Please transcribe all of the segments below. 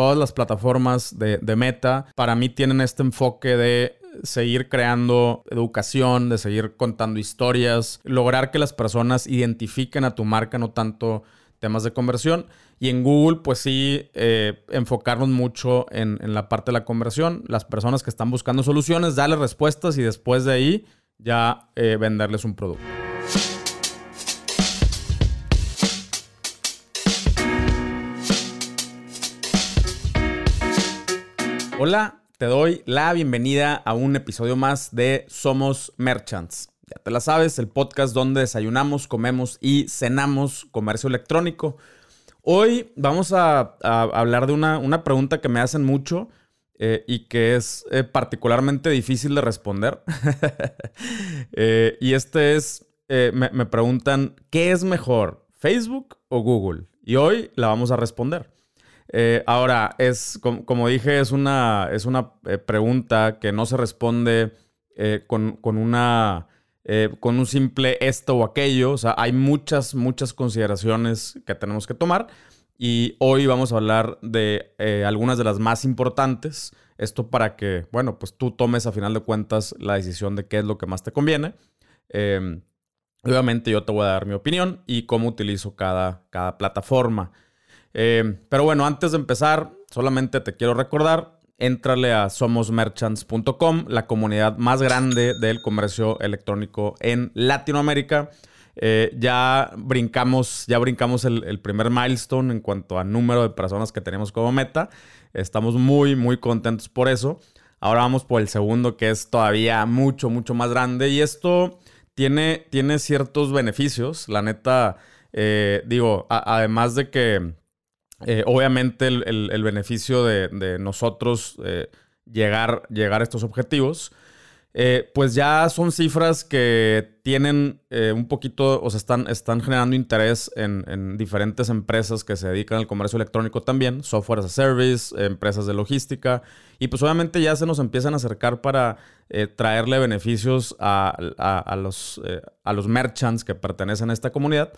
todas las plataformas de, Meta, para mí tienen este enfoque de seguir creando educación, de seguir contando historias, lograr que las personas identifiquen a tu marca, no tanto temas de conversión. Y en Google, pues sí, eh, enfocarnos mucho en, la parte de la conversión. Las personas que están buscando soluciones, darles respuestas y después de ahí ya eh, venderles un producto. Hola, te doy la bienvenida a un episodio más de Somos Merchants. Ya te la sabes, el podcast donde desayunamos, comemos y cenamos comercio electrónico. Hoy vamos a, hablar de una, pregunta que me hacen mucho eh, y que es eh, particularmente difícil de responder. Eh, y este es, me, me preguntan, ¿qué es mejor, Facebook o Google? Y hoy la vamos a responder. Eh, ahora, es como, dije, es una, es una eh, pregunta que no se responde eh, con, una. con un simple esto o aquello. O sea, hay muchas, muchas consideraciones que tenemos que tomar. Y hoy vamos a hablar de algunas de las más importantes. Esto para que, bueno, pues tú tomes a final de cuentas la decisión de qué es lo que más te conviene. Em, obviamente yo te voy a dar mi opinión y cómo utilizo cada, cada plataforma. Eh, pero bueno, antes de empezar, solamente te quiero recordar, entrale a somosmerchants.com, la comunidad más grande del comercio electrónico en Latinoamérica. Eh, ya brincamos, ya brincamos el, primer milestone en cuanto a número de personas que tenemos como meta. Estamos muy, muy contentos por eso. Ahora vamos por el segundo, que es todavía mucho, mucho más grande. Y esto tiene, tiene ciertos beneficios. La neta, eh, digo, además de que eh, obviamente el, beneficio de, nosotros eh, llegar, llegar a estos objetivos, eh, pues ya son cifras que tienen un poquito, o sea, están, están generando interés en, diferentes empresas que se dedican al comercio electrónico también, software as a service, empresas de logística, y pues obviamente ya se nos empiezan a acercar para traerle beneficios a, los, a los merchants que pertenecen a esta comunidad.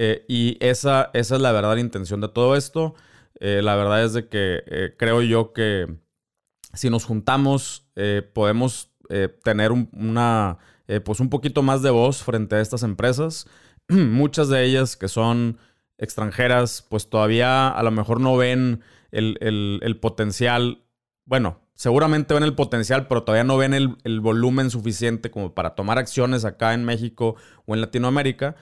Eh, y esa, esa es la verdadera intención de todo esto. Eh, la verdad es de que eh, creo yo que si nos juntamos podemos tener una, pues un poquito más de voz frente a estas empresas. Muchas de ellas que son extranjeras, pues todavía a lo mejor no ven el, potencial. Bueno, seguramente ven el potencial, pero todavía no ven el, el volumen suficiente como para tomar acciones acá en México o en Latinoamérica.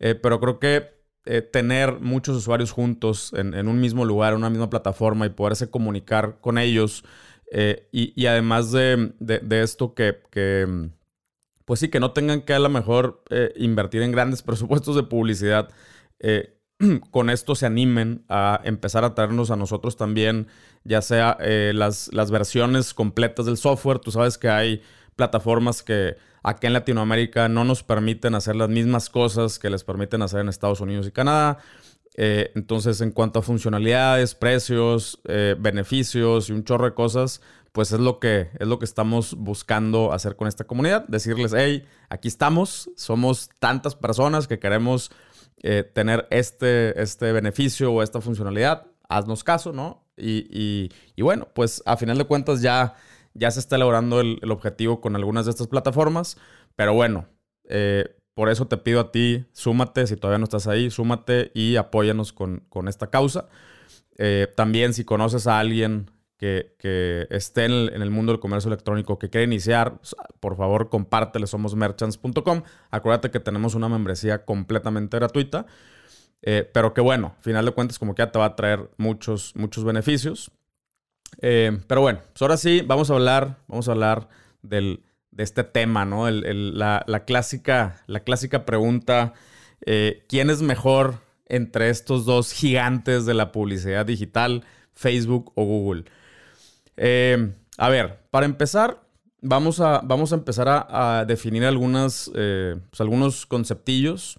Eh, pero creo que eh, tener muchos usuarios juntos en, un mismo lugar, en una misma plataforma y poderse comunicar con ellos. Eh, y, además de, esto que, pues sí, que no tengan que a lo mejor invertir en grandes presupuestos de publicidad, con esto se animen a empezar a traernos a nosotros también, ya sea las versiones completas del software. Tú sabes que hay plataformas que Aquí en Latinoamérica no nos permiten hacer las mismas cosas que les permiten hacer en Estados Unidos y Canadá. Eh, entonces, en cuanto a funcionalidades, precios, eh, beneficios y un chorro de cosas, pues es lo que es lo que estamos buscando hacer con esta comunidad. Decirles, hey, aquí estamos, somos tantas personas que queremos eh, tener este, este beneficio o esta funcionalidad. Haznos caso, ¿no? Y, y bueno, pues a final de cuentas ya ya se está elaborando el, objetivo con algunas de estas plataformas, pero bueno, eh, por eso te pido a ti, súmate, si todavía no estás ahí, súmate y apóyanos con, esta causa. Eh, también si conoces a alguien que, esté en el, mundo del comercio electrónico, que quiere iniciar, por favor compártele, somos merchants.com. Acuérdate que tenemos una membresía completamente gratuita. Eh, pero que bueno, final de cuentas como que ya te va a traer muchos, muchos beneficios. Eh, pero bueno, pues ahora sí, vamos a hablar, vamos a hablar del, de este tema, ¿no? la, clásica, la clásica pregunta, eh, ¿quién es mejor entre estos dos gigantes de la publicidad digital, Facebook o Google? Eh, a ver, para empezar, vamos a, vamos a empezar a, definir algunas, pues algunos conceptillos.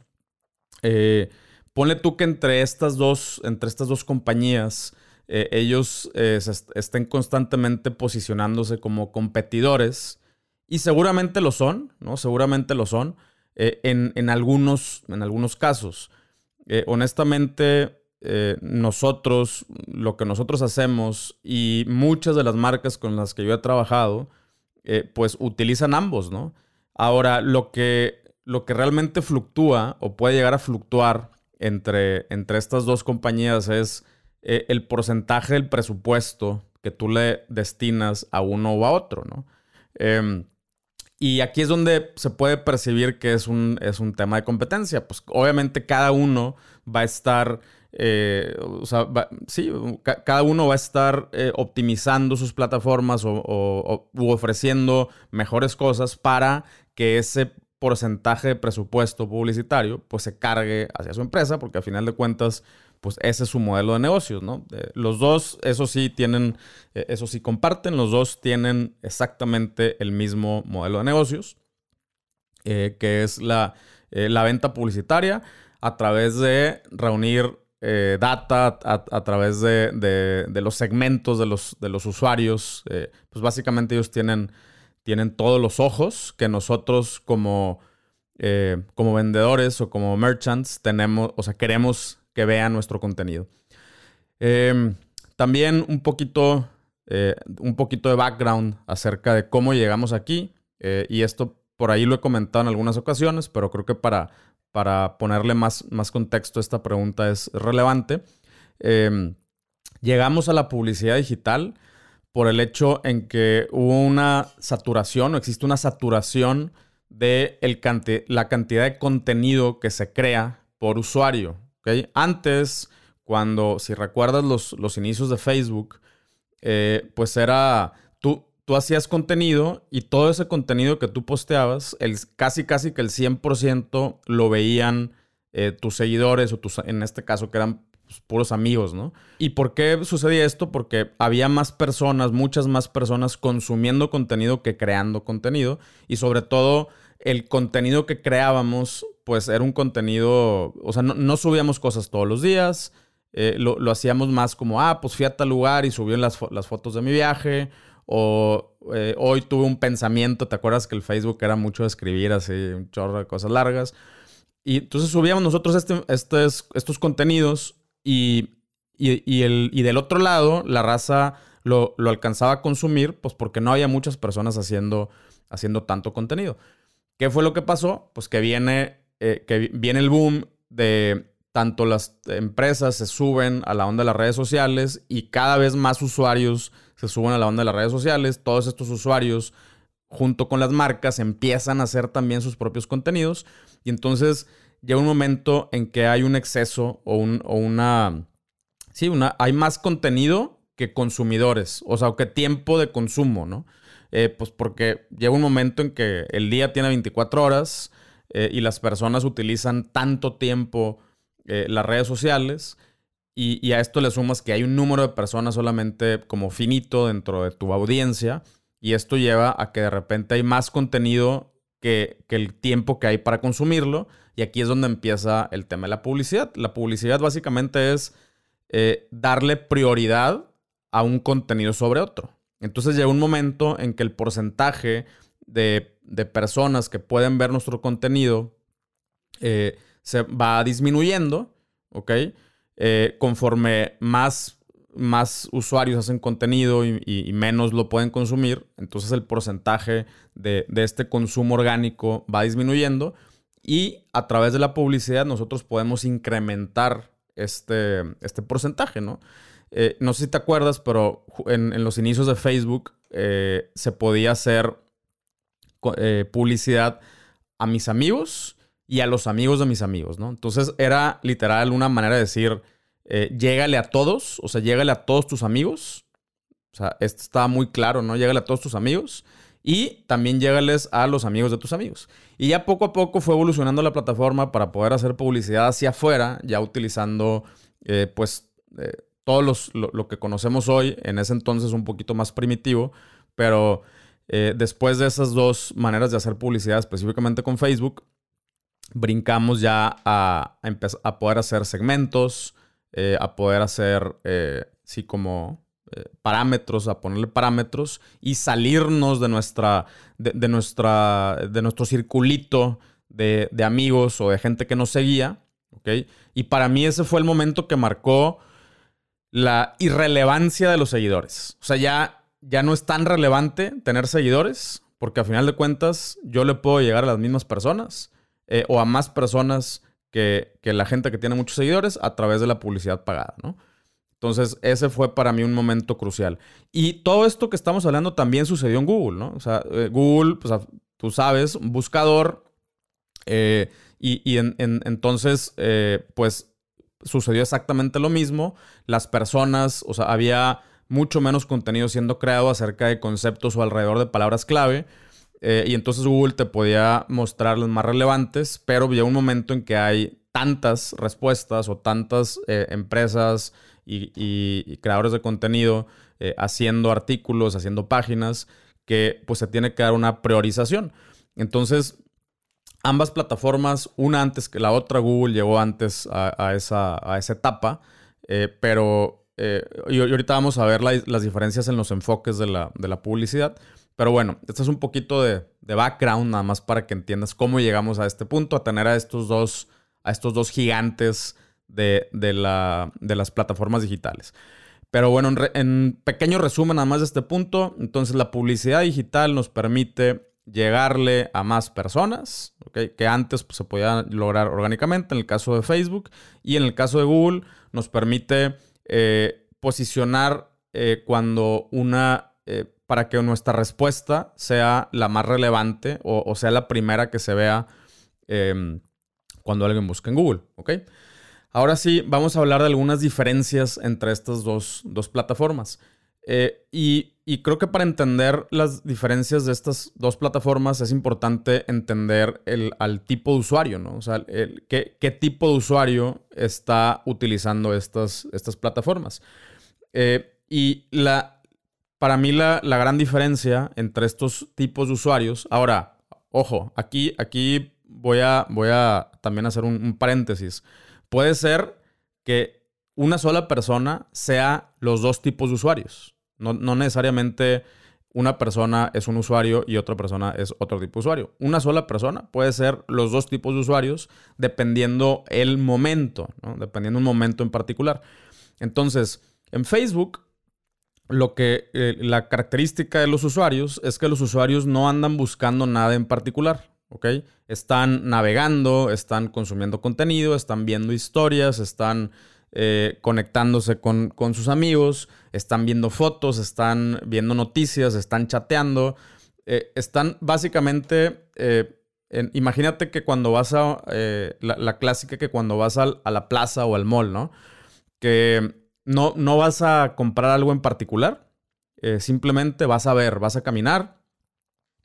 ponle tú que entre estas dos, entre estas dos compañías, eh, ellos eh, estén constantemente posicionándose como competidores. Y seguramente lo son, ¿no? Seguramente lo son. Eh, en, algunos, en algunos casos. honestamente, eh, nosotros, lo que nosotros hacemos y muchas de las marcas con las que yo he trabajado, pues utilizan ambos, ¿no? Ahora, lo que, lo que realmente fluctúa o puede llegar a fluctuar entre, entre estas dos compañías es eh, el porcentaje del presupuesto que tú le destinas a uno o a otro, ¿no? Em, y aquí es donde se puede percibir que es un, es un tema de competencia. Pues obviamente cada uno va a estar, eh, o sea, sí, cada uno va a estar eh, optimizando sus plataformas o, ofreciendo mejores cosas para que ese porcentaje de presupuesto publicitario pues se cargue hacia su empresa, porque a final de cuentas pues ese es su modelo de negocios, ¿no? los dos, eso sí, tienen, eh, eso sí comparten, los dos tienen exactamente el mismo modelo de negocios, eh, que es la, eh, la, venta publicitaria a través de reunir data, a, través de, los segmentos de los, de los usuarios. pues básicamente ellos tienen, tienen todos los ojos que nosotros como, como vendedores o como merchants tenemos, o sea, queremos que vean nuestro contenido. Em, también un poquito, eh, un poquito de background acerca de cómo llegamos aquí. Eh, y esto por ahí lo he comentado en algunas ocasiones, pero creo que para, para ponerle más, más contexto a esta pregunta es relevante. Em, llegamos a la publicidad digital por el hecho en que hubo una saturación o existe una saturación de el la cantidad de contenido que se crea por usuario. Antes, cuando, si recuerdas los, los inicios de Facebook, eh, pues era, tú, tú hacías contenido y todo ese contenido que tú posteabas, el, casi casi que el 100% lo veían eh, tus seguidores o tus, en este caso que eran pues, puros amigos, ¿no? ¿Y por qué sucedía esto? Porque había más personas, muchas más personas consumiendo contenido que creando contenido y sobre todo el contenido que creábamos, pues era un contenido, o sea, no, subíamos cosas todos los días, eh, lo, hacíamos más como, ah, pues fui a tal lugar y subí las, las fotos de mi viaje, o eh, hoy tuve un pensamiento, ¿te acuerdas que el Facebook era mucho de escribir así, un chorro de cosas largas? Y entonces subíamos nosotros este, estos contenidos y, el, y del otro lado, la raza lo, lo, alcanzaba a consumir, pues porque no había muchas personas haciendo, haciendo tanto contenido. ¿Qué fue lo que pasó? Pues que viene, eh, que viene el boom de tanto las empresas se suben a la onda de las redes sociales y cada vez más usuarios se suben a la onda de las redes sociales. Todos estos usuarios, junto con las marcas, empiezan a hacer también sus propios contenidos. Y entonces llega un momento en que hay un exceso o, un, o una... Sí, una, hay más contenido que consumidores, o sea, que tiempo de consumo, ¿no? Eh, pues porque llega un momento en que el día tiene 24 horas eh, y las personas utilizan tanto tiempo eh, las redes sociales y, a esto le sumas que hay un número de personas solamente como finito dentro de tu audiencia y esto lleva a que de repente hay más contenido que, que el tiempo que hay para consumirlo y aquí es donde empieza el tema de la publicidad. La publicidad básicamente es darle prioridad a un contenido sobre otro. Entonces llega un momento en que el porcentaje de, personas que pueden ver nuestro contenido eh, se va disminuyendo, ¿ok? Eh, conforme más, más usuarios hacen contenido y, menos lo pueden consumir, entonces el porcentaje de, de este consumo orgánico va disminuyendo y a través de la publicidad nosotros podemos incrementar este, este porcentaje, ¿no? Eh, no sé si te acuerdas, pero en, los inicios de Facebook eh, se podía hacer eh, publicidad a mis amigos y a los amigos de mis amigos, ¿no? Entonces era literal una manera de decir, llégale a todos, o sea, llégale a todos tus amigos. O sea, esto estaba muy claro, ¿no? Llégale a todos tus amigos y también llégales a los amigos de tus amigos. Y ya poco a poco fue evolucionando la plataforma para poder hacer publicidad hacia afuera, ya utilizando, pues, todo lo, que conocemos hoy, en ese entonces un poquito más primitivo, pero eh, después de esas dos maneras de hacer publicidad, específicamente con Facebook, brincamos ya a, a, poder hacer segmentos, eh, a poder hacer, eh, sí, como parámetros, a ponerle parámetros y salirnos de nuestra, de, nuestra, de nuestro circulito de, amigos o de gente que nos seguía. Y para mí ese fue el momento que marcó la irrelevancia de los seguidores. O sea, ya, ya no es tan relevante tener seguidores, porque a final de cuentas yo le puedo llegar a las mismas personas eh, o a más personas que, que, la gente que tiene muchos seguidores a través de la publicidad pagada, ¿no? Entonces, ese fue para mí un momento crucial. Y todo esto que estamos hablando también sucedió en Google, ¿no? O sea, eh, Google, pues tú sabes, un buscador. Eh, y, entonces, pues sucedió exactamente lo mismo. Las personas, o sea, había mucho menos contenido siendo creado acerca de conceptos o alrededor de palabras clave. Eh, y entonces Google te podía mostrar más relevantes, pero había un momento en que hay tantas respuestas o tantas eh, empresas y, creadores de contenido eh, haciendo artículos, haciendo páginas, que pues se tiene que dar una priorización. Entonces, ambas plataformas, una antes que la otra, Google llegó antes a, esa, a esa, etapa, eh, pero eh, y, ahorita vamos a ver las diferencias en los enfoques de la, de la publicidad. Pero bueno, este es un poquito de, de, background nada más para que entiendas cómo llegamos a este punto, a tener a estos dos, a estos dos gigantes de, de, la, las plataformas digitales. Pero bueno, en, en, pequeño resumen nada más de este punto, entonces la publicidad digital nos permite llegarle a más personas, que antes pues, se podía lograr orgánicamente en el caso de Facebook y en el caso de Google nos permite eh, posicionar eh, cuando una, eh, para que nuestra respuesta sea la más relevante o, sea la primera que se vea em, cuando alguien busca en Google, ¿ok? Ahora sí, vamos a hablar de algunas diferencias entre estas dos, dos plataformas. Eh, y, creo que para entender las diferencias de estas dos plataformas es importante entender el, al tipo de usuario, ¿no? O sea, qué, tipo de usuario está utilizando estas, estas plataformas. Eh, y la, para mí la, gran diferencia entre estos tipos de usuarios, ahora, ojo, aquí, aquí voy, a, voy a también hacer un paréntesis. Puede ser que una sola persona sea los dos tipos de usuarios. No, necesariamente una persona es un usuario y otra persona es otro tipo de usuario. Una sola persona puede ser los dos tipos de usuarios dependiendo el momento, dependiendo un momento en particular. Entonces, en Facebook, lo que eh, la característica de los usuarios es que los usuarios no andan buscando nada en particular. Están navegando, están consumiendo contenido, están viendo historias, están eh, conectándose con, sus amigos, están viendo fotos, están viendo noticias, están chateando. Eh, están básicamente, eh, imagínate que cuando vas a, la, clásica que cuando vas a la plaza o al mall, ¿no? Que no, no vas a comprar algo en particular, simplemente vas a ver, vas a caminar.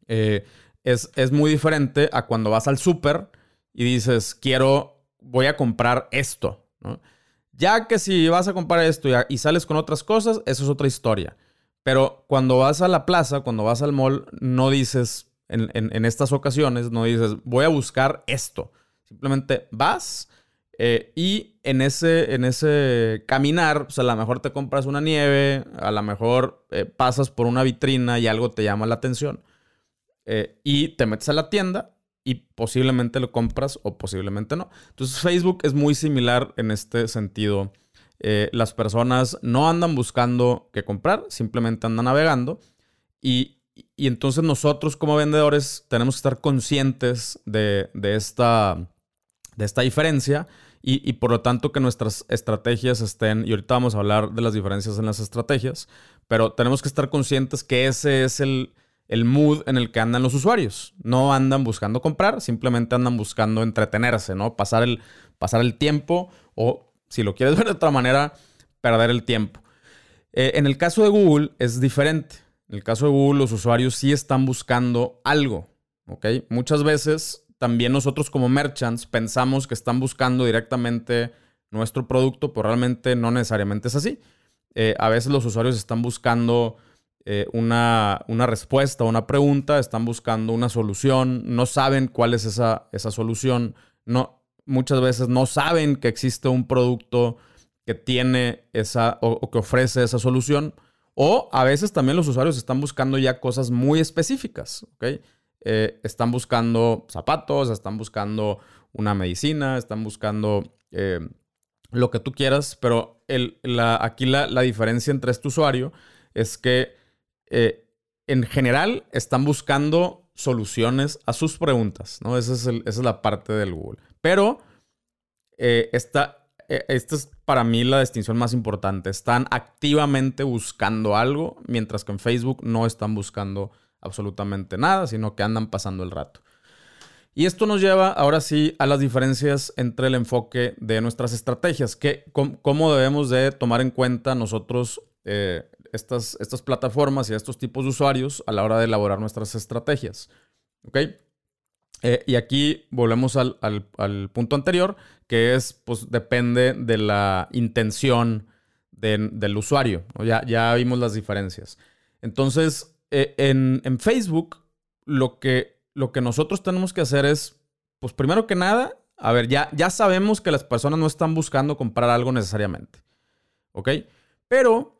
Es, es, muy diferente a cuando vas al súper y dices, quiero, voy a comprar esto, ¿no? Ya que si vas a comprar esto y, sales con otras cosas, eso es otra historia. Pero cuando vas a la plaza, cuando vas al mall, no dices, en, estas ocasiones, no dices, voy a buscar esto. Simplemente vas eh, y en ese, en ese caminar, pues a lo mejor te compras una nieve, a lo mejor eh, pasas por una vitrina y algo te llama la atención. Eh, y te metes a la tienda y posiblemente lo compras o posiblemente no. Entonces Facebook es muy similar en este sentido. Eh, las personas no andan buscando qué comprar, simplemente andan navegando y, entonces nosotros como vendedores tenemos que estar conscientes de, esta, de esta diferencia y, y, por lo tanto que nuestras estrategias estén, y ahorita vamos a hablar de las diferencias en las estrategias, pero tenemos que estar conscientes que ese es el, el mood en el que andan los usuarios. No andan buscando comprar, simplemente andan buscando entretenerse, ¿no? Pasar el, pasar el tiempo o, si lo quieres ver de otra manera, perder el tiempo. Eh, en el caso de Google es diferente. En el caso de Google los usuarios sí están buscando algo, ¿ok? Muchas veces también nosotros como merchants pensamos que están buscando directamente nuestro producto, pero realmente no necesariamente es así. Eh, a veces los usuarios están buscando eh, una, una, respuesta, una pregunta, están buscando una solución, no saben cuál es esa, esa solución, no, muchas veces no saben que existe un producto que tiene esa o, que ofrece esa solución. O a veces también los usuarios están buscando ya cosas muy específicas, eh, están buscando zapatos, están buscando una medicina, están buscando eh, lo que tú quieras, pero el, la, aquí la, diferencia entre este usuario es que eh, en general están buscando soluciones a sus preguntas, ¿no? Esa es, la parte del Google. Pero esta, esta es para mí la distinción más importante. Están activamente buscando algo, mientras que en Facebook no están buscando absolutamente nada, sino que andan pasando el rato. Y esto nos lleva ahora sí a las diferencias entre el enfoque de nuestras estrategias, que, cómo, debemos de tomar en cuenta nosotros eh, estas, estas plataformas y estos tipos de usuarios a la hora de elaborar nuestras estrategias. ¿Ok? Eh, y aquí volvemos al, punto anterior, que es, pues depende de la intención del usuario. Ya, ya vimos las diferencias. Entonces, eh, en, Facebook, lo que, lo que nosotros tenemos que hacer es, pues primero que nada, a ver, ya, ya sabemos que las personas no están buscando comprar algo necesariamente. ¿Ok? Pero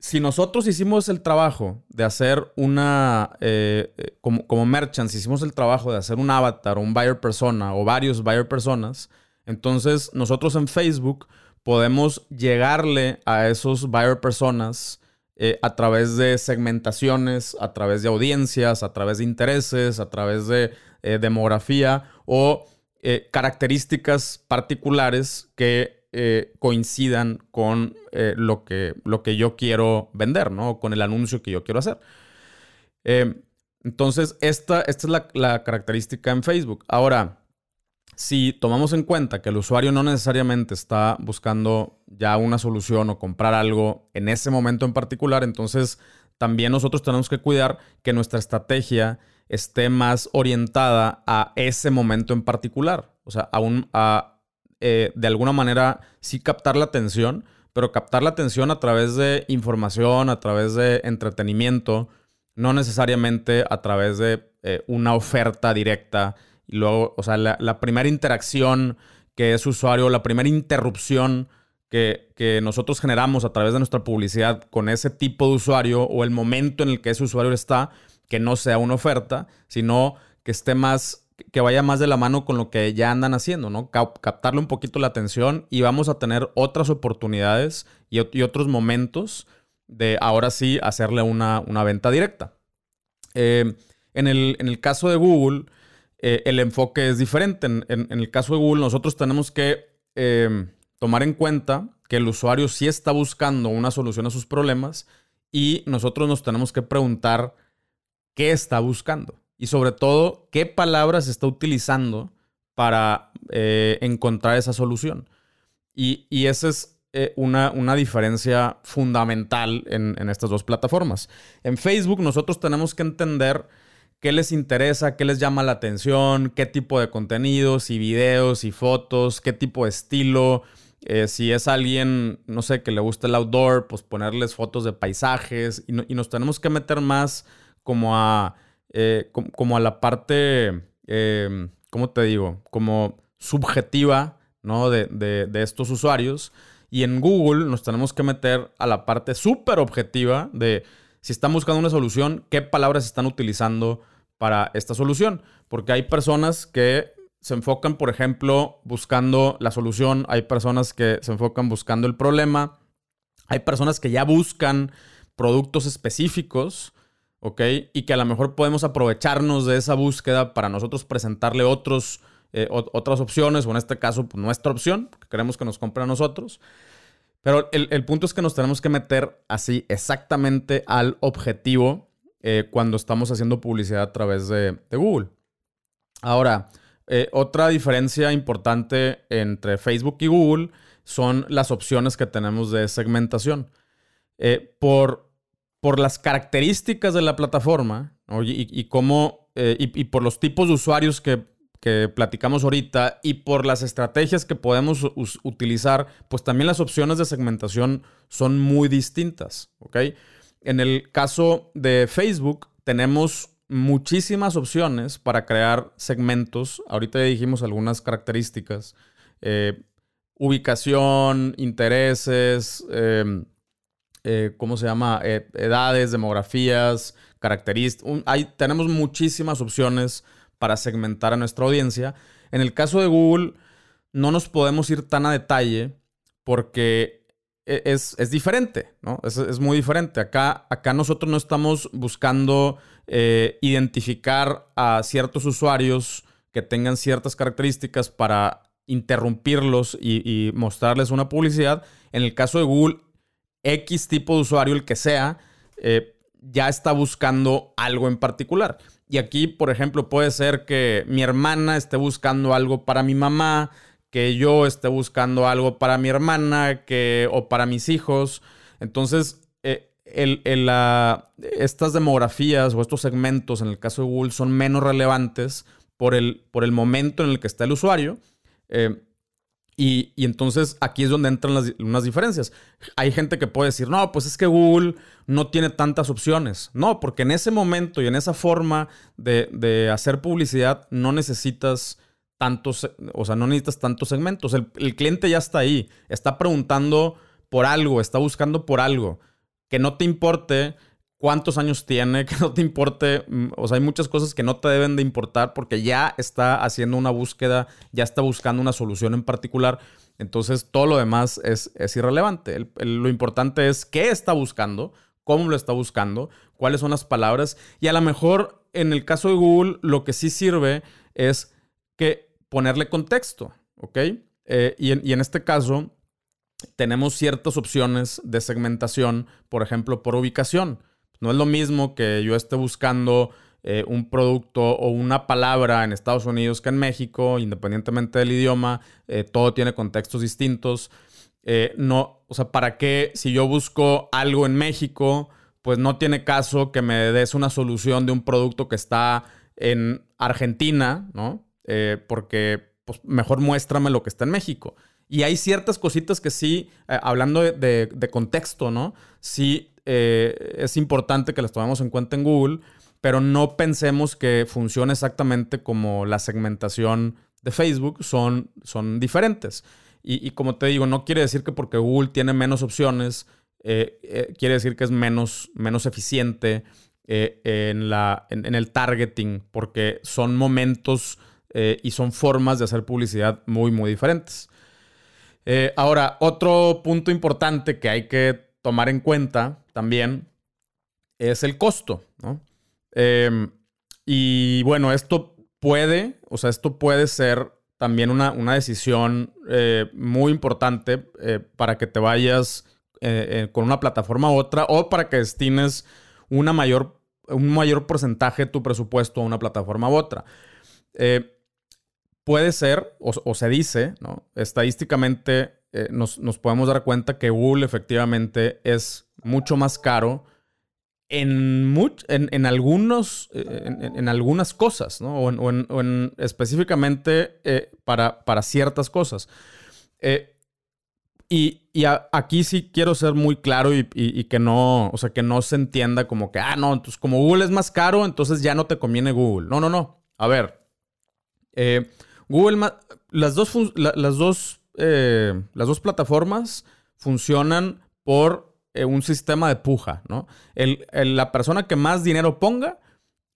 si nosotros hicimos el trabajo de hacer una, eh, eh, como, como merchants, hicimos el trabajo de hacer un avatar, un buyer persona o varios buyer personas, entonces nosotros en Facebook podemos llegarle a esos buyer personas eh, a través de segmentaciones, a través de audiencias, a través de intereses, a través de demografía o características particulares que coincidan con lo, que, lo que yo quiero vender, ¿no? Con el anuncio que yo quiero hacer. entonces, esta, esta es la, la característica en Facebook. Ahora, si tomamos en cuenta que el usuario no necesariamente está buscando ya una solución o comprar algo en ese momento en particular, entonces también nosotros tenemos que cuidar que nuestra estrategia esté más orientada a ese momento en particular. O sea, aún a, eh, de alguna manera sí captar la atención, pero captar la atención a través de información, a través de entretenimiento, no necesariamente a través de eh, una oferta directa. Y luego, o sea, la, primera interacción que es usuario, la primera interrupción que, que, nosotros generamos a través de nuestra publicidad con ese tipo de usuario o el momento en el que ese usuario está, que no sea una oferta, sino que esté más, que vaya más de la mano con lo que ya andan haciendo, ¿no? Captarle un poquito la atención y vamos a tener otras oportunidades y, otros momentos de ahora sí hacerle una, venta directa. Eh, en, el, en el caso de Google, eh, el enfoque es diferente. En, el caso de Google, nosotros tenemos que em, tomar en cuenta que el usuario sí está buscando una solución a sus problemas y nosotros nos tenemos que preguntar qué está buscando y sobre todo qué palabras está utilizando para eh, encontrar esa solución. Y, esa es eh, una, una, diferencia fundamental en, en estas dos plataformas. En Facebook nosotros tenemos que entender qué les interesa, qué les llama la atención, qué tipo de contenidos y videos y fotos, qué tipo de estilo. Eh, si es alguien, no sé, que le gusta el outdoor, pues ponerles fotos de paisajes y, nos tenemos que meter más como a, eh, como, a la parte, em, ¿cómo te digo? Como subjetiva, ¿no? De, de estos usuarios. Y en Google nos tenemos que meter a la parte súper objetiva de si están buscando una solución, qué palabras están utilizando para esta solución. Porque hay personas que se enfocan, por ejemplo, buscando la solución, hay personas que se enfocan buscando el problema, hay personas que ya buscan productos específicos, ¿ok? Y que a lo mejor podemos aprovecharnos de esa búsqueda para nosotros presentarle otros, eh, otras opciones, o en este caso, pues, nuestra opción, que queremos que nos compre a nosotros. Pero el, punto es que nos tenemos que meter así exactamente al objetivo eh, cuando estamos haciendo publicidad a través de, Google. Ahora, eh, otra diferencia importante entre Facebook y Google son las opciones que tenemos de segmentación. Por, por las características de la plataforma y, cómo, y por los tipos de usuarios que que platicamos ahorita y por las estrategias que podemos utilizar, pues también las opciones de segmentación son muy distintas, ¿ok? En el caso de Facebook tenemos muchísimas opciones para crear segmentos. Ahorita dijimos algunas características. Eh, ubicación, intereses, em, eh, ¿cómo se llama? Eh, edades, demografías, características. tenemos muchísimas opciones para segmentar a nuestra audiencia. En el caso de Google, no nos podemos ir tan a detalle porque e, es, diferente, ¿no? Es, muy diferente. Acá, acá nosotros no estamos buscando eh, identificar a ciertos usuarios que tengan ciertas características para interrumpirlos y, mostrarles una publicidad. En el caso de Google, X tipo de usuario, el que sea, eh, ya está buscando algo en particular. Y aquí, por ejemplo, puede ser que mi hermana esté buscando algo para mi mamá, que yo esté buscando algo para mi hermana, que, o para mis hijos. Entonces, eh, estas demografías o estos segmentos en el caso de Google son menos relevantes por el, por el momento en el que está el usuario. Eh, y, entonces aquí es donde entran las, unas diferencias. Hay gente que puede decir, no, pues es que Google no tiene tantas opciones. No, porque en ese momento y en esa forma de, hacer publicidad no necesitas tantos, o sea, no necesitas tantos segmentos. El, cliente ya está ahí, está preguntando por algo, está buscando por algo. Que no te importe cuántos años tiene, que no te importe, mm, o sea, hay muchas cosas que no te deben de importar porque ya está haciendo una búsqueda, ya está buscando una solución en particular, entonces todo lo demás es, irrelevante. lo importante es qué está buscando, cómo lo está buscando, cuáles son las palabras y a lo mejor en el caso de Google lo que sí sirve es que ponerle contexto, ¿ok? Eh, y, y en este caso tenemos ciertas opciones de segmentación, por ejemplo, por ubicación. No es lo mismo que yo esté buscando eh, un producto o una palabra en Estados Unidos que en México, independientemente del idioma, eh, todo tiene contextos distintos. Eh, no, o sea, ¿para qué si yo busco algo en México, pues no tiene caso que me des una solución de un producto que está en Argentina, ¿no? porque pues, mejor muéstrame lo que está en México. Y hay ciertas cositas que sí, hablando de, de, contexto, ¿no? Sí eh, es importante que las tomemos en cuenta en Google, pero no pensemos que funcione exactamente como la segmentación de Facebook, son, son diferentes. Y, como te digo, no quiere decir que porque Google tiene menos opciones, eh, eh, quiere decir que es menos, menos eficiente en, la, en, el targeting, porque son momentos y son formas de hacer publicidad muy, muy diferentes. ahora, otro punto importante que hay que tomar en cuenta también es el costo, ¿no? Em, y bueno, esto puede, o sea, esto puede ser también una, decisión eh, muy importante eh, para que te vayas eh, con una plataforma u otra o para que destines una mayor, un mayor porcentaje de tu presupuesto a una plataforma u otra. Puede ser, o, se dice, ¿no? estadísticamente eh, nos, podemos dar cuenta que Google efectivamente es mucho más caro en, en, algunos, eh, en, algunas cosas, ¿no? O en, específicamente eh, para, ciertas cosas. y, aquí sí quiero ser muy claro y, que no, o sea, que no se entienda como que, ah, no, entonces como Google es más caro, entonces ya no te conviene Google. No, no, no. A ver, Google, las dos, las dos eh, las dos plataformas funcionan por eh, un sistema de puja, ¿no? la persona que más dinero ponga,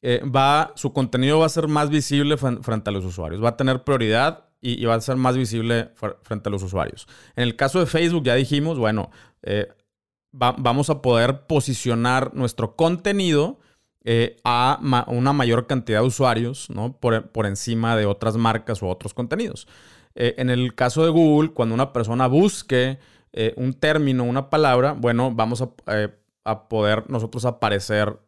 eh, va, su contenido va a ser más visible frente a los usuarios, va a tener prioridad y, va a ser más visible frente a los usuarios. En el caso de Facebook, ya dijimos, bueno, vamos a poder posicionar nuestro contenido a una mayor cantidad de usuarios, ¿no? Por, por encima de otras marcas o otros contenidos. Eh, en el caso de Google, cuando una persona busque eh, un término, una palabra, bueno, vamos a, eh, poder nosotros aparecer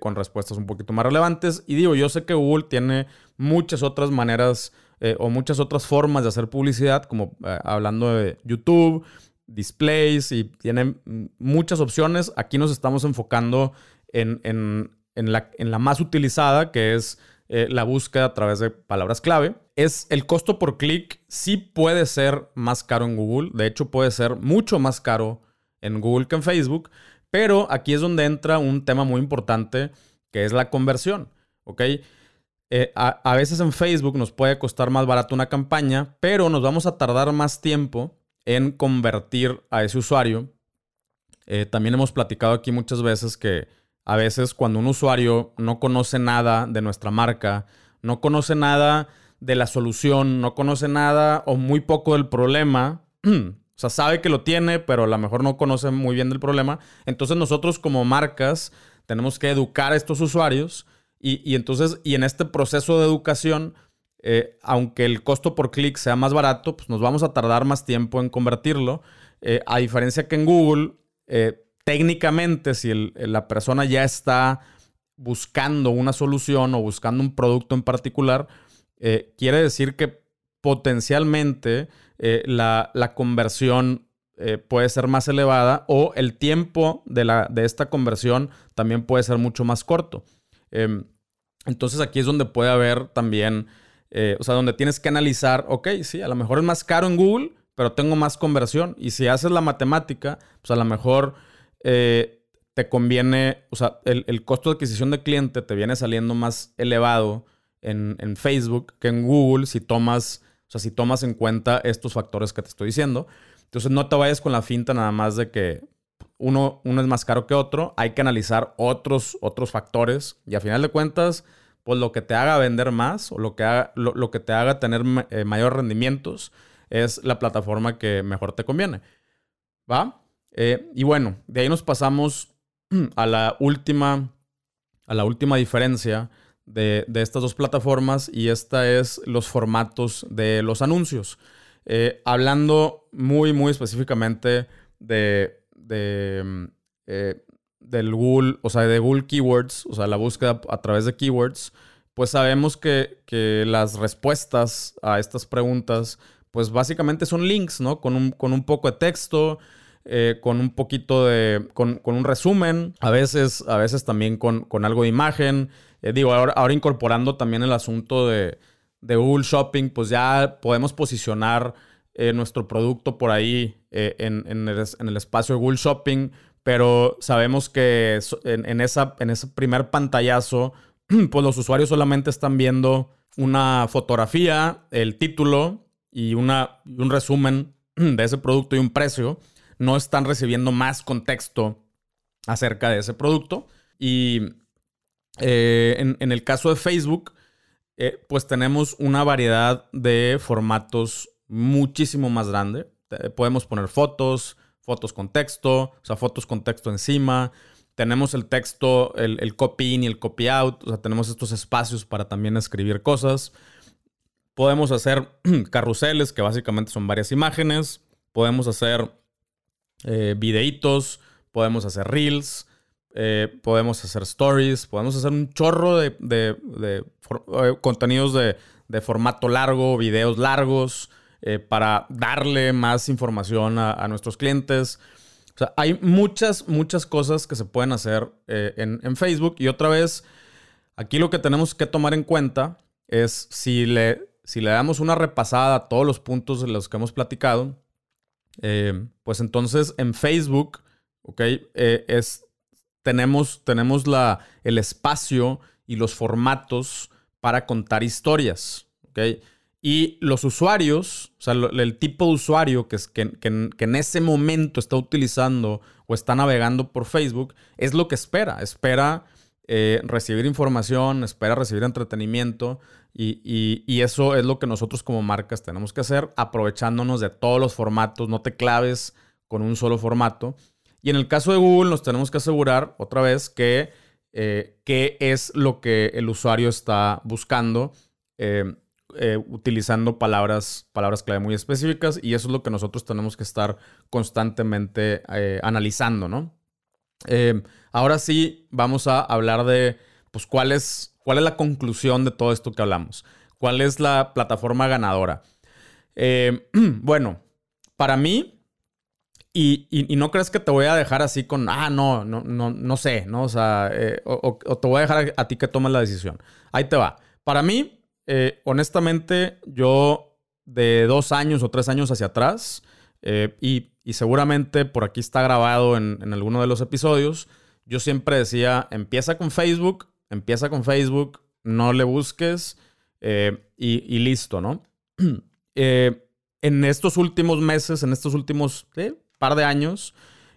con respuestas un poquito más relevantes. Y digo, yo sé que Google tiene muchas otras maneras o muchas otras formas de hacer publicidad, como hablando de YouTube, displays, y tiene muchas opciones. Aquí nos estamos enfocando en, en la más utilizada, que es la búsqueda a través de palabras clave es el costo por clic sí puede ser más caro en Google. De hecho, puede ser mucho más caro en Google que en Facebook. Pero aquí es donde entra un tema muy importante que es la conversión. Eh, a, veces en Facebook nos puede costar más barato una campaña, pero nos vamos a tardar más tiempo en convertir a ese usuario también hemos platicado aquí muchas veces que a veces cuando un usuario no conoce nada de nuestra marca, no conoce nada de la solución, no conoce nada o muy poco del problema, o sea, sabe que lo tiene, pero a lo mejor no conoce muy bien del problema, entonces nosotros como marcas tenemos que educar a estos usuarios y, entonces, y en este proceso de educación, eh, aunque el costo por clic sea más barato, pues nos vamos a tardar más tiempo en convertirlo. Eh, a diferencia que en Google, eh, técnicamente, si la persona ya está buscando una solución o buscando un producto en particular, quiere decir que potencialmente la, la, conversión puede ser más elevada o el tiempo de, la, de esta conversión también puede ser mucho más corto. Em, entonces aquí es donde puede haber también, eh, o sea, donde tienes que analizar, ok, sí, a lo mejor es más caro en Google, pero tengo más conversión. Y si haces la matemática, pues a lo mejor eh, te conviene, o sea, el, costo de adquisición de cliente te viene saliendo más elevado en, Facebook que en Google si tomas, o sea, si tomas en cuenta estos factores que te estoy diciendo. Entonces no te vayas con la finta nada más de que, uno, uno es más caro que otro, hay que analizar otros, otros factores y a final de cuentas, pues lo que te haga vender más o lo que, haga, lo, que te haga tener eh, rendimientos es la plataforma que mejor te conviene. ¿Va? Eh, y bueno, de ahí nos pasamos a la última, a la última diferencia de, estas dos plataformas y esta es los formatos de los anuncios. Eh, hablando muy, muy específicamente de, de, mm, eh, del Google, o sea, de Google Keywords, o sea, la búsqueda a través de keywords, pues sabemos que, las respuestas a estas preguntas, pues básicamente son links, ¿no? Con un, con un poco de texto, eh, con un poquito de, con, un resumen, a veces, a veces también con, algo de imagen. Eh, digo, ahora, ahora, incorporando también el asunto de, de Google Shopping, pues ya podemos posicionar eh, nuestro producto por ahí eh, en, el, espacio de Google Shopping, pero sabemos que en, esa, en ese primer pantallazo, pues los usuarios solamente están viendo una fotografía, el título y, una, un resumen de ese producto y un precio. No están recibiendo más contexto acerca de ese producto. Y eh, en, el caso de Facebook, pues tenemos una variedad de formatos muchísimo más grande. Podemos poner fotos, fotos con texto, o sea, fotos con texto encima. Tenemos el texto, el, copy in y el copy out, o sea, tenemos estos espacios para también escribir cosas. Podemos hacer carruseles, que básicamente son varias imágenes. Podemos hacer eh, videitos, podemos hacer reels, eh, podemos hacer stories, podemos hacer un chorro de, eh, contenidos de, de, formato largo, videos largos. Para darle más información a, nuestros clientes. O sea, hay muchas, muchas cosas que se pueden hacer eh, en, Facebook. Y otra vez, aquí lo que tenemos que tomar en cuenta es si le, si le damos una repasada a todos los puntos de los que hemos platicado, eh, pues entonces en Facebook, ¿ok? es, tenemos, tenemos la, el espacio y los formatos para contar historias, ¿ok? Y los usuarios, o sea, el tipo de usuario que, es, que, en ese momento está utilizando o está navegando por Facebook, es lo que espera. Espera eh, recibir información, espera recibir entretenimiento y, eso es lo que nosotros como marcas tenemos que hacer, aprovechándonos de todos los formatos, no te claves con un solo formato. Y en el caso de Google nos tenemos que asegurar otra vez que eh, qué es lo que el usuario está buscando. Eh, eh, utilizando palabras, palabras clave muy específicas y eso es lo que nosotros tenemos que estar constantemente analizando, ¿no? Ahora sí, vamos a hablar de, pues, cuál es, cuál es la conclusión de todo esto que hablamos. ¿Cuál es la plataforma ganadora? bueno, para mí, y, no crees que te voy a dejar así con, ah, no, no, no, no sé, ¿no? O sea, o, o, te voy a dejar a ti que tomes la decisión. Ahí te va. Para mí, eh, honestamente, yo de dos años o tres años hacia atrás, eh, y, seguramente por aquí está grabado en, alguno de los episodios, yo siempre decía, empieza con Facebook, empieza con Facebook, no le busques eh, y, listo, ¿no? en estos últimos meses, en estos últimos par de años,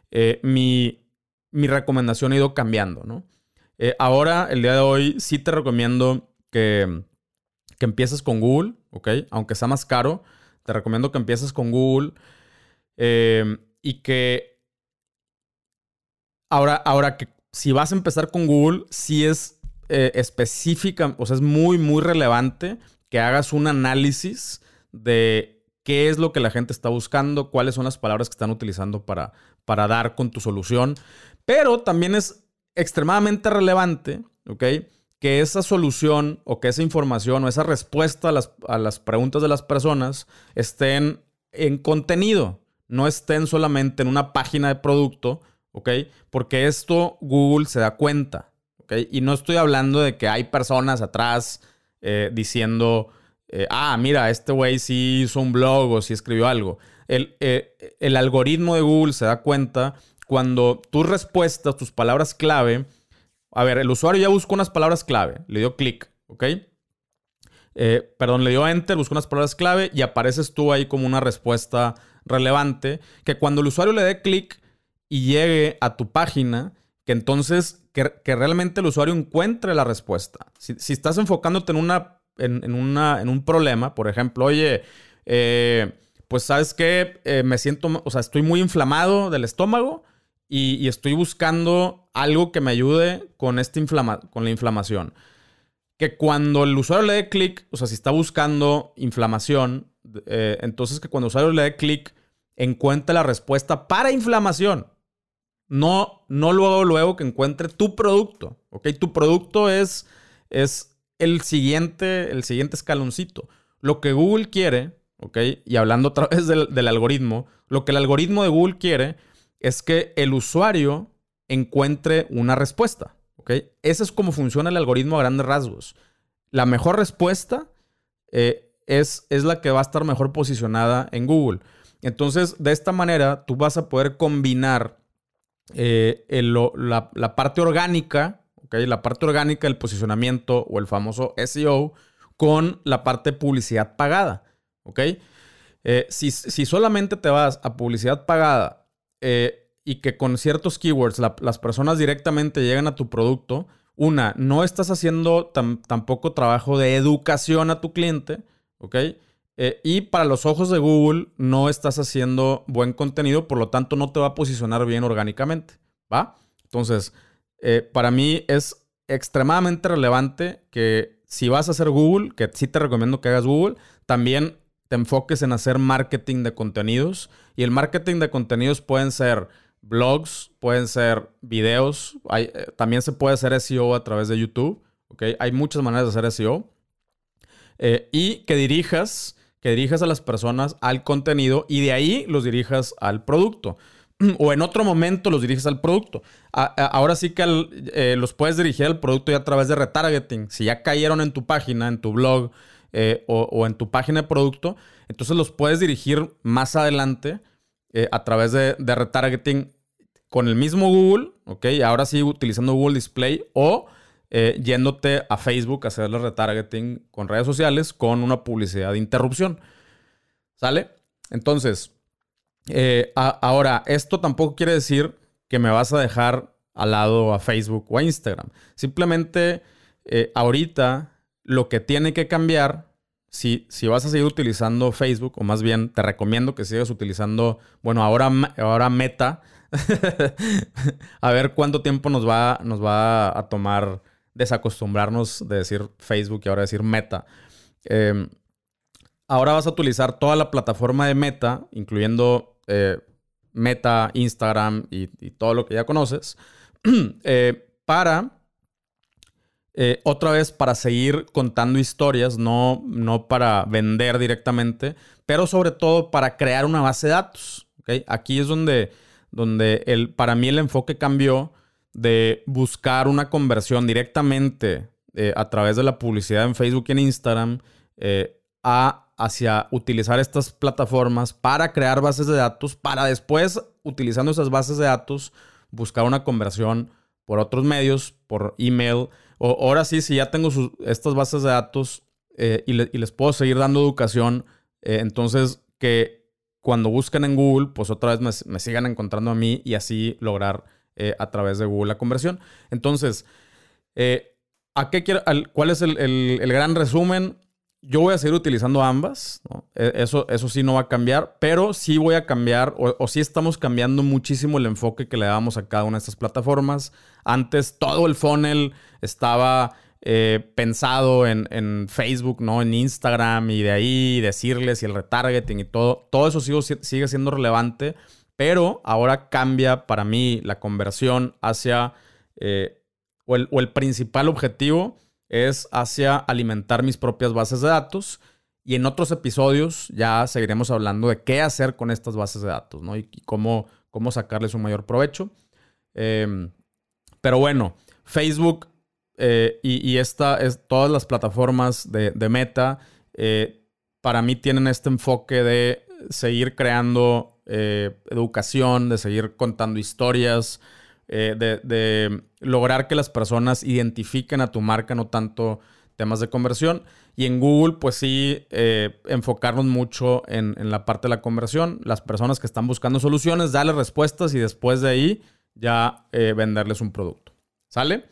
eh, mi, mi, recomendación ha ido cambiando, ¿no? Eh, ahora, el día de hoy, sí te recomiendo que, que empieces con Google, ¿ok? Aunque sea más caro, te recomiendo que empieces con Google y que ahora, ahora que si vas a empezar con Google, sí es específica, o sea, es muy, muy relevante que hagas un análisis de qué es lo que la gente está buscando, cuáles son las palabras que están utilizando para, para dar con tu solución. Pero también es extremadamente relevante, ¿ok? Que esa solución o que esa información o esa respuesta a las, a las preguntas de las personas estén en contenido, no estén solamente en una página de producto, ¿ok? Porque esto Google se da cuenta, Y no estoy hablando de que hay personas atrás eh, diciendo, eh, ah, mira, este güey sí hizo un blog o sí escribió algo. El, eh, el algoritmo de Google se da cuenta cuando tus respuestas, tus palabras clave, a ver, el usuario ya buscó unas palabras clave, le dio clic, ¿ok? perdón, le dio enter, buscó unas palabras clave y apareces tú ahí como una respuesta relevante, que cuando el usuario le dé clic y llegue a tu página, que entonces que, realmente el usuario encuentre la respuesta. Si, estás enfocándote en, una, en, una, en un problema, por ejemplo, oye, eh, pues sabes que eh, me siento, o sea, estoy muy inflamado del estómago y, estoy buscando algo que me ayude con, con la inflamación. Que cuando el usuario le dé clic, o sea, si está buscando inflamación, eh, entonces que cuando el usuario le dé clic, encuentre la respuesta para inflamación. No, no luego, luego que encuentre tu producto. ¿Ok? Tu producto es, es el, siguiente, el siguiente escaloncito. Lo que Google quiere, ¿ok? Y hablando otra vez del, del algoritmo, lo que el algoritmo de Google quiere es que el usuario encuentre una respuesta. ¿ok? Ese es como funciona el algoritmo a grandes rasgos. La mejor respuesta eh, es, es la que va a estar mejor posicionada en Google. Entonces, de esta manera, tú vas a poder combinar eh, la, parte orgánica, ¿okay? la parte orgánica del posicionamiento o el famoso SEO con la parte de publicidad pagada. ¿ok? Eh, si, solamente te vas a publicidad pagada eh, y que con ciertos keywords las personas directamente llegan a tu producto, una, no estás haciendo tampoco trabajo de educación a tu cliente, ¿ok? Eh, y para los ojos de Google no estás haciendo buen contenido, por lo tanto no te va a posicionar bien orgánicamente, ¿va? Entonces, eh, para mí es extremadamente relevante que si vas a hacer Google, que sí te recomiendo que hagas Google, también te enfoques en hacer marketing de contenidos. Y el marketing de contenidos pueden ser blogs, pueden ser videos, eh, también se puede hacer SEO a través de YouTube, ¿ok? Hay muchas maneras de hacer SEO. y que dirijas que dirijas a las personas al contenido y de ahí los dirijas al producto. O en otro momento los diriges al producto. ahora sí que eh, los puedes dirigir al producto ya a través de retargeting. Si ya cayeron en tu página, en tu blog eh, o, en tu página de producto, entonces los puedes dirigir más adelante eh, a través de, de, retargeting con el mismo Google, ¿ok? Ahora sí utilizando Google Display o eh, yéndote a Facebook a hacerle retargeting con redes sociales con una publicidad de interrupción. ¿Sale? Entonces, eh, ahora, esto tampoco quiere decir que me vas a dejar al lado a Facebook o a Instagram. Simplemente, eh, ahorita lo que tiene que cambiar, si, si vas a seguir utilizando Facebook, o más bien te recomiendo que sigas utilizando, bueno, ahora, ahora Meta, a ver cuánto tiempo nos va, nos va a tomar desacostumbrarnos de decir Facebook y ahora decir Meta. Em, ahora vas a utilizar toda la plataforma de Meta, incluyendo eh, Meta, Instagram y, todo lo que ya conoces, eh, para, eh, otra vez, para seguir contando historias, no, no para vender directamente, pero sobre todo para crear una base de datos. Aquí es donde, donde el, para mí el enfoque cambió de buscar una conversión directamente eh, a través de la publicidad en Facebook y en Instagram eh, a hacia utilizar estas plataformas para crear bases de datos, para después, utilizando esas bases de datos, buscar una conversión por otros medios, por email. O ahora sí, si ya tengo estas bases de datos eh, y, les puedo seguir dando educación, entonces que cuando buscan en Google, pues otra vez me, sigan encontrando a mí y así lograr eh, a través de Google la conversión. Entonces, eh, ¿a qué quiero, ¿cuál es el, gran resumen? Yo voy a seguir utilizando ambas, e, eso, eso sí no va a cambiar, pero sí voy a cambiar, o, o, sí estamos cambiando muchísimo el enfoque que le damos a cada una de estas plataformas. Antes todo el funnel estaba eh, pensado en, Facebook, ¿no? En Instagram y de ahí decirles y el retargeting y todo. Todo eso sigue, siendo relevante, pero ahora cambia para mí la conversión hacia, eh, o, el, principal objetivo es hacia alimentar mis propias bases de datos. Y en otros episodios ya seguiremos hablando de qué hacer con estas bases de datos, ¿no? Y, cómo, cómo sacarles un mayor provecho. Em, pero bueno, Facebook eh, y, esta es, todas las plataformas de, Meta eh, para mí tienen este enfoque de seguir creando eh, educación, de seguir contando historias, de, lograr que las personas identifiquen a tu marca, no tanto temas de conversión. Y en Google, pues sí, enfocarnos mucho en, en, la parte de la conversión. Las personas que están buscando soluciones, darles respuestas y después de ahí ya venderles un producto. ¿Sale?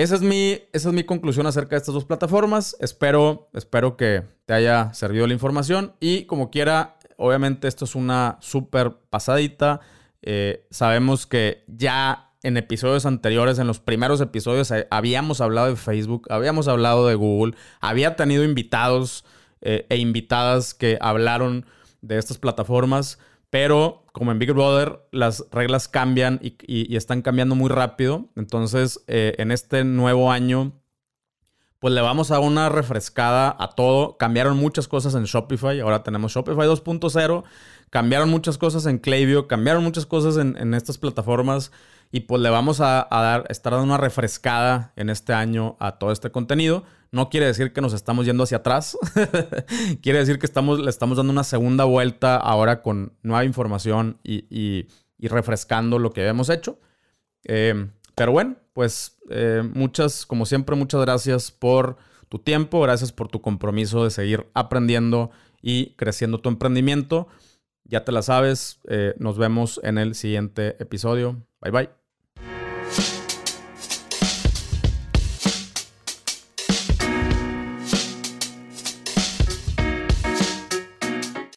Esa es, mi, esa es mi conclusión acerca de estas dos plataformas. Espero, espero que te haya servido la información. Y como quiera, obviamente esto es una súper pasadita. Eh, sabemos que ya en episodios anteriores, en los primeros episodios, eh, habíamos hablado de Facebook, habíamos hablado de Google, había tenido invitados eh, e invitadas que hablaron de estas plataformas. Pero como en Big Brother, las reglas cambian y, están cambiando muy rápido. Entonces, en este nuevo año, pues le vamos a una refrescada a todo. Cambiaron muchas cosas en Shopify. Ahora tenemos Shopify 2.0. Cambiaron muchas cosas en Klaviyo. Cambiaron muchas cosas en, estas plataformas. Y pues le vamos a, a, dar, estar dando una refrescada en este año a todo este contenido. No quiere decir que nos estamos yendo hacia atrás. quiere decir que estamos, le estamos dando una segunda vuelta ahora con nueva información y, refrescando lo que habíamos hecho. Eh, pero bueno, pues eh, muchas, como siempre, muchas gracias por tu tiempo, gracias por tu compromiso de seguir aprendiendo y creciendo tu emprendimiento. Ya te la sabes, eh, nos vemos en el siguiente episodio. Bye bye.